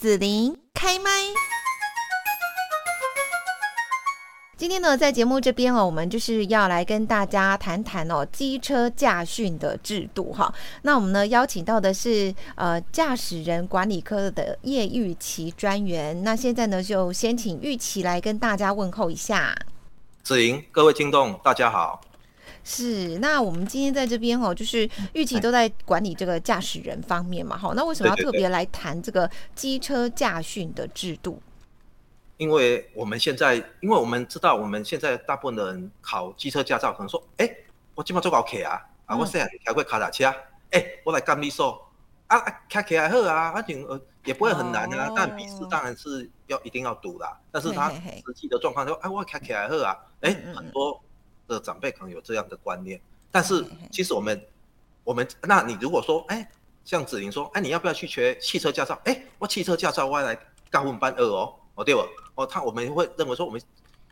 子琳开麦。今天呢，在节目这边哦，我们就是要来跟大家谈谈哦，机车驾训的制度哈。那我们呢，邀请到的是呃驾驶人管理科的叶玉琪专员。那现在呢，就先请玉琪来跟大家问候一下。子琳，各位听众，大家好。是，那我们今天在这边哦，就是预期都在管理这个驾驶人方面嘛，好，那为什么要特别来谈这个机车驾训的制度？因为我们现在，因为我们知道，我们现在大部分的人考机车驾照，可能说，哎，我今麦做高铁啊，啊，我现在开过卡达车，哎，我来干秘书，啊，开起来好啊，而且呃也不会很难啊，但笔试当然是要一定要读啦，但是他实际的状况说，哎，我开起来好啊，哎，很多。的长辈可能有这样的观念，但是其实我们，我们，那你如果说，哎，像子琳说，哎，你要不要去学汽车驾照？哎，我汽车驾照我来高分班二哦，哦对不？哦，他我们会认为说，我们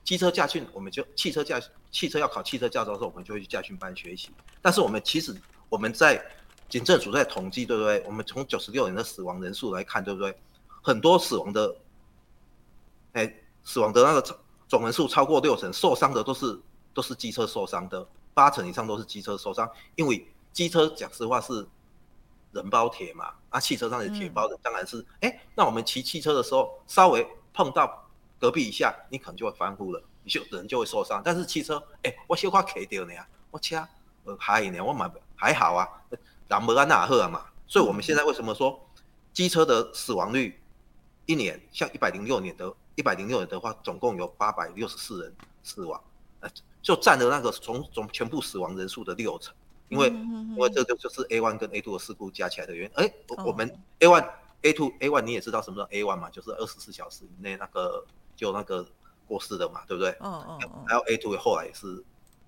机车驾训，我们就汽车驾汽车要考汽车驾照的时候，我们就会去驾训班学习。但是我们其实我们在警政署在统计，对不对？我们从九十六年的死亡人数来看，对不对？很多死亡的，哎，死亡的那个总人数超过六成，受伤的都是。都是机车受伤的，八成以上都是机车受伤，因为机车讲实话是人包铁嘛，啊，汽车上的铁包的当然是，哎、那我们骑汽车的时候稍微碰到隔壁一下，你可能就会翻覆了，你就人就会受伤。但是汽车，哎，我小可骑掉呢，我车呃还呢，我买还好啊，人无安那好嘛。所以我们现在为什么说机车的死亡率一年像一百零六年的，一百零六年的话，总共有八百六十四人死亡，呃就占了那个总总全部死亡人数的六成，因为因为这个就是 A one 跟 A two 的事故加起来的原因。哎，我们 A one、A two、A one 你也知道什么叫 A one 嘛？就是二十四小时以内那个就那个过世的嘛，对不对？哦哦。还有 A two 后来也是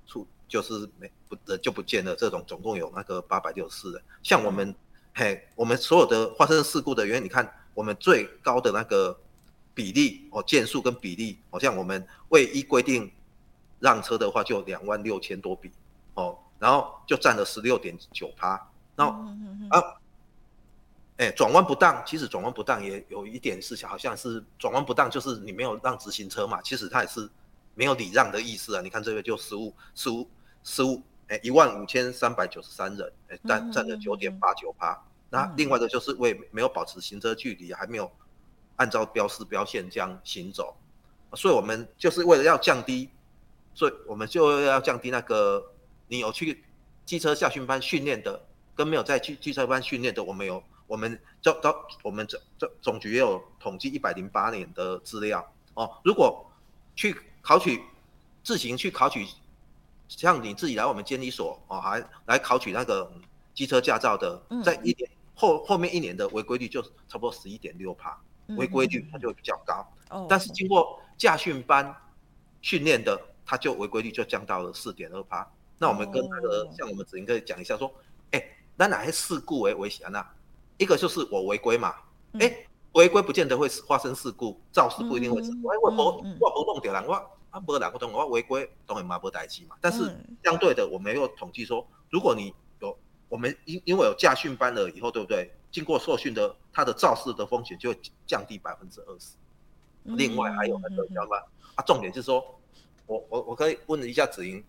出就是没不人就不见了，这种总共有那个八百六十四人。像我们嘿，我们所有的发生事故的原因，你看我们最高的那个比例哦，件数跟比例，好像我们为依规定。让车的话就两万六千多笔，哦，然后就占了十六点九趴，然后啊，哎，转弯不当，其实转弯不当也有一点事情，好像是转弯不当，就是你没有让直行车嘛，其实它也是没有礼让的意思啊。你看这个就十五十五十五，哎，一万五千三百九十三人，哎，占占了九点八九趴。那另外的就是为没有保持行车距离，还没有按照标示标线这样行走，所以我们就是为了要降低。所以我们就要降低那个你有去机车驾训班训练的，跟没有在去机车班训练的，我们有我们这这我们总总总局也有统计一百零八年的资料哦。如果去考取自行去考取，像你自己来我们监理所哦，还来考取那个机车驾照的，在一年后后面一年的违规率就差不多十一点六趴，违规率它就会比较高。但是经过驾训班训练的。它就违规率就降到了四点二趴。那我们跟那个、oh. 像我们子琳可以讲一下说，哎、欸，那哪些事故为危险呢？一个就是我违规嘛，哎、欸，违规不见得会发生事故，肇事不一定会死。我我我我不弄掉人，我啊不两个动，我违规当然嘛不代志嘛。但是相对的，我们有统计说，如果你有我们因因为有驾训班了以后，对不对？经过受训的，它的肇事的风险就会降低百分之二十。另外还有那个叫什么啊？重点就是说。我我我可以问一下子莹，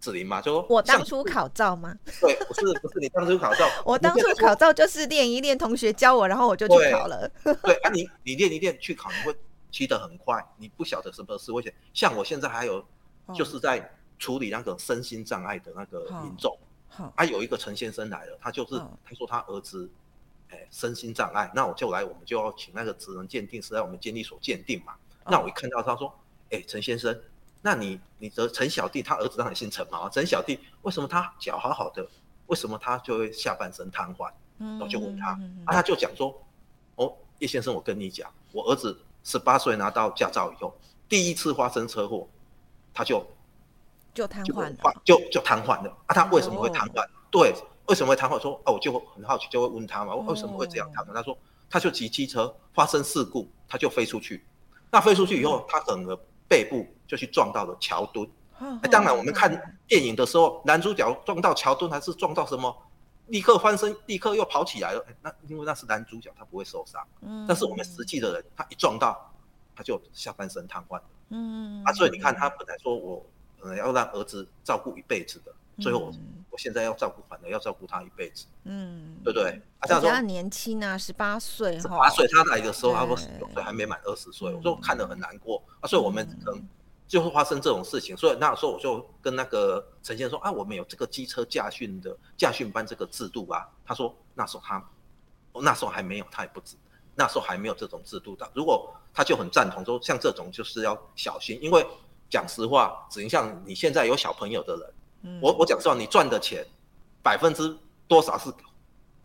子莹吗？就说我当初考照吗？对，不是不是你当初考照，我当初考照就是练一练，同学教我，然后我就去考了。对，对啊你，你你练一练去考，你会骑得很快，你不晓得什么是危险。像我现在还有，就是在处理那个身心障碍的那个民众。好，啊，有一个陈先生来了，他就是他说他儿子，哎，身心障碍，那我就来，我们就要请那个职能鉴定师来我们监理所鉴定嘛。那我一看到他说，哎，陈先生。那你你的陈小弟，他儿子当然姓陈嘛。陈小弟为什么他脚好好的，为什么他就会下半身瘫痪？然后就问他，啊，他就讲说，哦，叶先生，我跟你讲，我儿子十八岁拿到驾照以后，第一次发生车祸，他就就瘫痪了，就就瘫痪了。啊，他为什么会瘫痪？对，为什么会瘫痪？说，哦，我就很好奇，就会问他嘛，为什么会这样瘫痪？他说，他就骑机车发生事故，他就飞出去，那飞出去以后，他整个背部。就去撞到了桥墩，哎，当然我们看电影的时候，男主角撞到桥墩还是撞到什么？立刻翻身，立刻又跑起来了。哎、那因为那是男主角，他不会受伤。嗯。但是我们实际的人，他一撞到，他就下半身瘫痪。嗯。啊，所以你看，他本来说我可能要让儿子照顾一辈子的，最后我现在要照顾，反而要照顾他一辈子。嗯。对不对？他，这样说。他年轻啊，十八岁。十八岁，他来的时候，他说十九岁，还没满二十岁。我说看得很难过。啊，所以我们可能。就会发生这种事情，所以那时候我就跟那个陈先生说啊，我们有这个机车驾训的驾训班这个制度啊。他说那时候他，那时候还没有，他也不知，那时候还没有这种制度的。如果他就很赞同说，像这种就是要小心，因为讲实话，只能像你现在有小朋友的人，嗯、我我讲实话，你赚的钱百分之多少是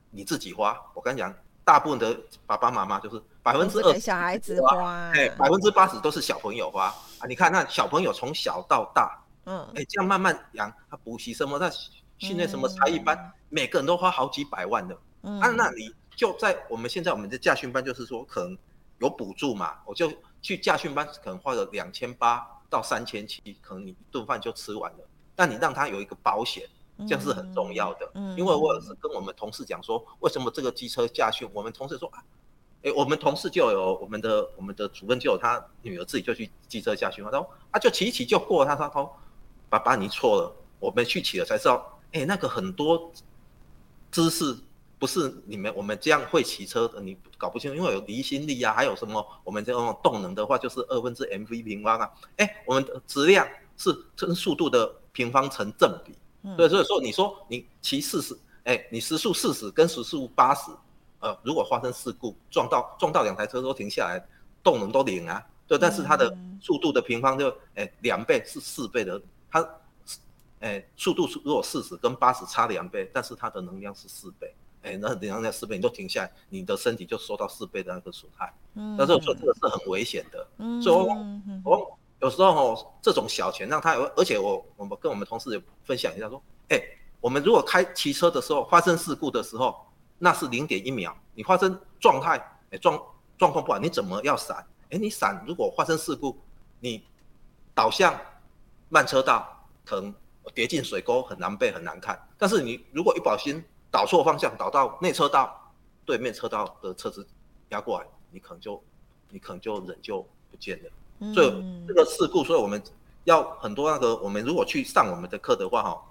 你自己花？我跟你讲，大部分的爸爸妈妈就是。百分之二十小孩子花，哎，百分之八十都是小朋友花啊！你看那小朋友从小到大，嗯，哎，这样慢慢养，他补习什么，他训练什么才艺班，嗯、每个人都花好几百万的，嗯，啊，那你就在我们现在我们的驾训班，就是说可能有补助嘛，我就去驾训班，可能花个两千八到三千七，可能你一顿饭就吃完了。但你让他有一个保险，这样是很重要的，嗯，因为我也是跟我们同事讲说，为什么这个机车驾训，我们同事说啊。哎，我们同事就有我们的我们的主任就有他女儿自己就去机车驾训嘛，他说啊就骑一骑就过，他说他说爸爸你错了，我们去骑了才知道，哎那个很多姿势不是你们我们这样会骑车的你搞不清楚，因为有离心力啊，还有什么我们这种动能的话就是二分之 mv 平方啊，哎我们的质量是跟速度的平方成正比，所以所以说你说你骑四十，哎你时速四十跟时速八十。呃，如果发生事故，撞到撞到两台车都停下来，动能都零啊，对，但是它的速度的平方就，哎、欸，两倍是四倍的，它，哎、欸，速度如果四十跟八十差两倍，但是它的能量是四倍，哎、欸，那能量四倍你都停下来，你的身体就受到四倍的那个损害，嗯，但是我说这个是很危险的，嗯，所以我我有时候哦，这种小钱让他有，而且我我们跟我们同事也分享一下说，哎、我们如果开骑车的时候发生事故的时候。那是零点一秒，你发生状态，哎，状状况不好，你怎么要闪？哎，你闪，如果发生事故，你倒向慢车道，可能跌进水沟，很难背，很难看。但是你如果一不小心倒错方向，倒到内车道，对面车道的车子压过来，你可能就，你可能就人就不见了。所以这个事故，所以我们要很多那个，我们如果去上我们的课的话，哈，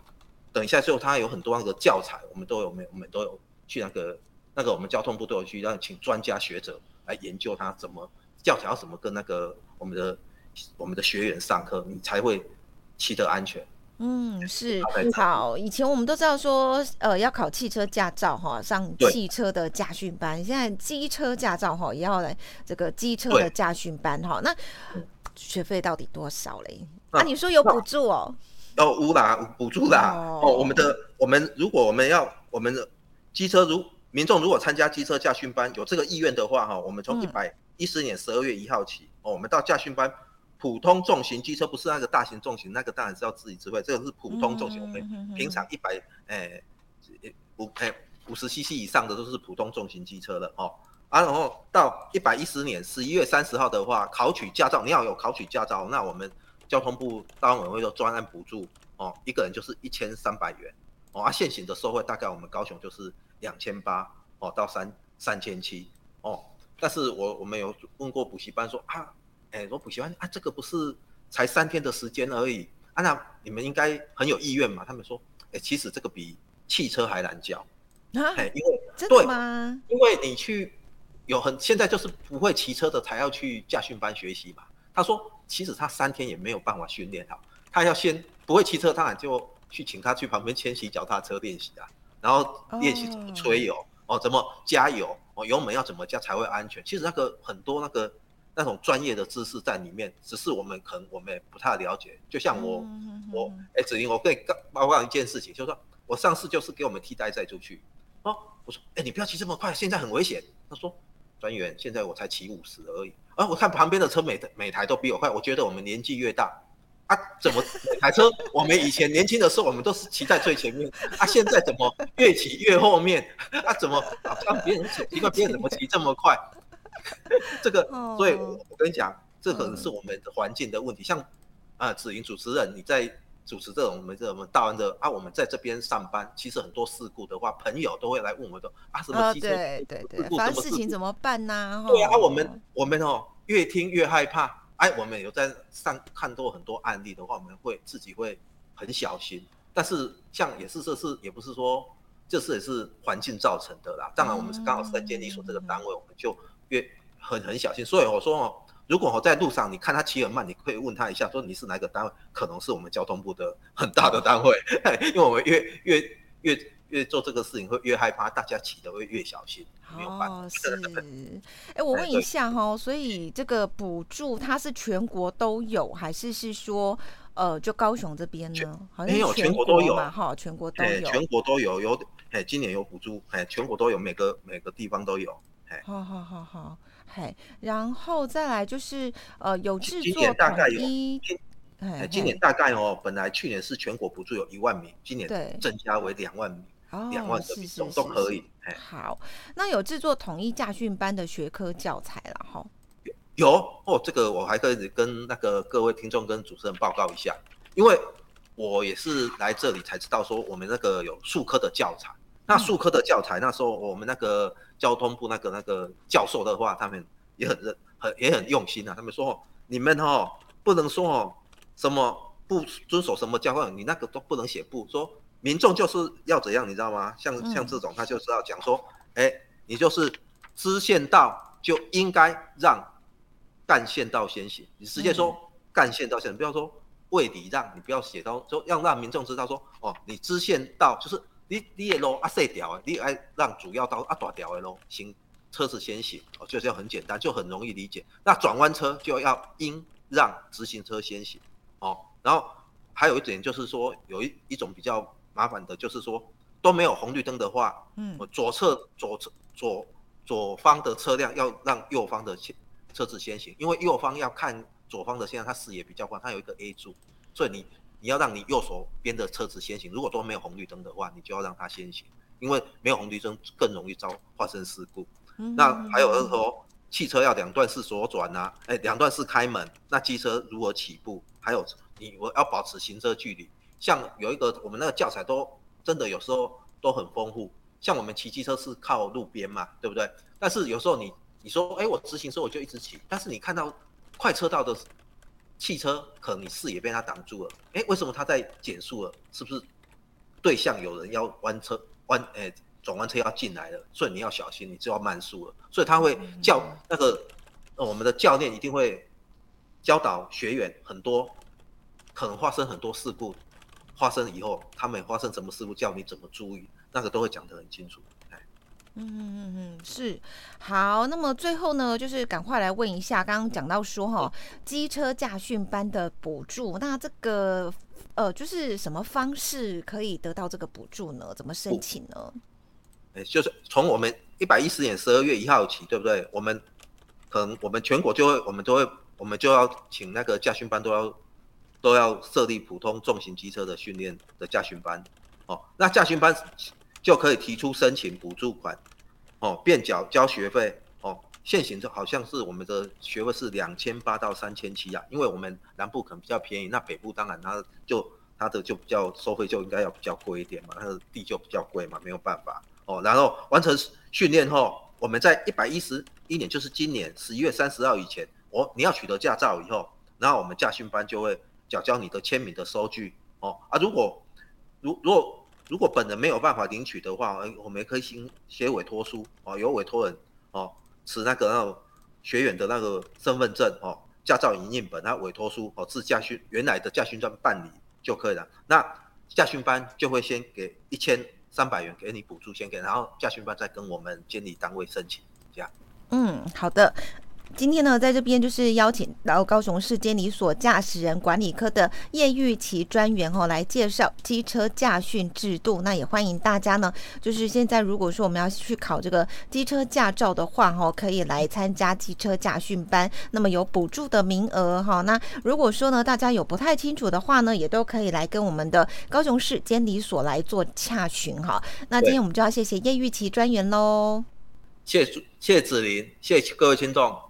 等一下之后他有很多那个教材，我们都有，没我们都有。去那个那个我们交通部都有去让请专家学者来研究他怎么教材要怎么跟那个我们的我们的学员上课，你才会骑得安全。嗯，是好。以前我们都知道说，呃，要考汽车驾照哈，上汽车的驾训班。现在机车驾照哈也要来这个机车的驾训班哈。那学费到底多少嘞？啊，你说有补助哦？哦，无啦，补助啦。哦，哦，我们的我们如果我们要我们的。机车如民众如果参加机车驾训班有这个意愿的话，哈，我们从一百一十年十二月一号起，哦，我们到驾训班，普通重型机车不是那个大型重型，那个当然是要自己指挥，这个是普通重型，我们平常一百诶五诶五十 CC 以上的都是普通重型机车的哦，啊，然后到一百一十年十一月三十号的话，考取驾照你要有考取驾照，那我们交通部道安委会的专案补助哦，一个人就是一千三百元。哦，啊，现行的收费大概我们高雄就是两千八哦，到三三千七哦。但是我我们有问过补习班说啊，哎，我补习班啊，这个不是才三天的时间而已啊，那你们应该很有意愿嘛？他们说，哎，其实这个比汽车还难教啊，哎，因为真的吗？对，因为你去有很现在就是不会骑车的才要去驾训班学习嘛。他说，其实他三天也没有办法训练好，他要先不会骑车，当然就。去请他去旁边牵骑脚踏车练习啊，然后练习怎么吹油哦，怎么加油哦，油门要怎么加才会安全？其实那个很多那个那种专业的知识在里面，只是我们可能我们也不太了解。就像我我哎子玲，我跟你报告一件事情，就是说我上次就是给我们替代载出去哦，我说哎你不要骑这么快，现在很危险。他说专员现在我才骑五十而已，啊我看旁边的车每每台都比我快，我觉得我们年纪越大。啊，怎么台车？我们以前年轻的时候，我们都是骑在最前面。啊，现在怎么越骑越后面？啊，怎么好像别人骑，奇怪，别人怎么骑这么快？这个，所以我跟你讲，这可能是我们的环境的问题。像啊，子莹主持人，你在主持这种我们这种道安的啊，我们在这边上班，其实很多事故的话，朋友都会来问我们说啊，什么机对对对，发生事情怎么办呢、啊？对啊，我们我们哦，越听越害怕。哎，我们有在上看多很多案例的话，我们会自己会很小心。但是像也是这是也不是说这是也是环境造成的啦。当然我们是刚好是在监理所这个单位，我们就越很很小心。所以我说哦。如果我在路上，你看他骑很慢，你可以问他一下，说你是哪个单位？可能是我们交通部的很大的单位，因为我们越越越越做这个事情，会越害怕，大家骑的会越小心。没有办法。哦，是。哎、欸，我问一下哈，所以这个补助它是全国都有，还是是说呃，就高雄这边呢？好像没有，全国都有嘛，哈，全国都有，全国都有，有哎，今年有补助，哎，全国都有，每个每个地方都有，哎，好好好好。嘿，然后再来就是呃，有制作统一，今年大概有，今，今年大概哦，本来去年是全国补助有一万名，今年增加为两万名，两万的民众都可以。好，那有制作统一驾训班的学科教材了哈？有哦，这个我还可以跟那个各位听众跟主持人报告一下，因为我也是来这里才知道说我们那个有数科的教材。那术科的教材，那时候我们那个交通部那个那个教授的话，他们也很认很也很用心啊。他们说，你们哦不能说哦什么不遵守什么教训，你那个都不能写不说民众就是要怎样，你知道吗？像像这种，他就是要讲说，哎，你就是支线道就应该让干线道先行，你直接说干线道先行，不要说未礼让，你不要写到说要让民众知道说，哦，你支线道就是。你你的路啊细条的，你爱让主要道啊大条的路行车子先行哦，就这样很简单，就很容易理解。那转弯车就要应让直行车先行哦。然后还有一点就是说，有一一种比较麻烦的，就是说都没有红绿灯的话，嗯，左侧左侧左左方的车辆要让右方的车车子先行，因为右方要看左方的，现在他视野比较宽，他有一个 A 柱，所以你。你要让你右手边的车子先行，如果说没有红绿灯的话，你就要让它先行，因为没有红绿灯更容易遭发生事故。嗯、那还有就是说，汽车要两段式左转啊，哎，两段式开门，那机车如何起步？还有你我要保持行车距离。像有一个我们那个教材都真的有时候都很丰富，像我们骑机车是靠路边嘛，对不对？但是有时候你你说，哎，我直行车我就一直骑，但是你看到快车道的。汽车可能你视野被它挡住了，哎，为什么它在减速了？是不是对向有人要弯车弯？哎，转弯车要进来了，所以你要小心，你就要慢速了。所以他会教那个我们的教练一定会教导学员很多可能发生很多事故，发生以后他们发生什么事故，叫你怎么注意，那个都会讲得很清楚。嗯嗯嗯，是好。那么最后呢，就是赶快来问一下，刚刚讲到说哈，机车驾训班的补助，那这个呃，就是什么方式可以得到这个补助呢？怎么申请呢？哎，就是从我们一百一十年十二月一号起，对不对？我们可能我们全国就会，我们都会，我们就要请那个驾训班都要都要设立普通重型机车的训练的驾训班。哦，那驾训班。就可以提出申请补助款，哦，便缴交学费，哦，现行就好像是我们的学费是两千八到三千七啊，因为我们南部可能比较便宜，那北部当然它就它的就比较收费就应该要比较贵一点嘛，它的地就比较贵嘛，没有办法，哦，然后完成训练后，我们在一百一十一年，就是今年十一月三十号以前，哦，你要取得驾照以后，然后我们驾训班就会缴交你的签名的收据，哦，啊，如果如如果如果本人没有办法领取的话，我们也可以写写委托书哦，由委托人哦持那个那个学员的那个身份证哦，驾照影印本，然后委托书哦，自驾训原来的驾训班办理就可以了。那驾训班就会先给一千三百元给你补助，先给，然后驾训班再跟我们监理单位申请，这样。嗯，好的。今天呢，在这边就是邀请到高雄市监理所驾驶人管理科的叶玉琪专员哦，来介绍机车驾训制度。那也欢迎大家呢，就是现在如果说我们要去考这个机车驾照的话，哈，可以来参加机车驾训班，那么有补助的名额哈。那如果说呢，大家有不太清楚的话呢，也都可以来跟我们的高雄市监理所来做洽询哈。那今天我们就要谢谢叶玉琪专员喽，谢谢谢子林，谢谢各位听众。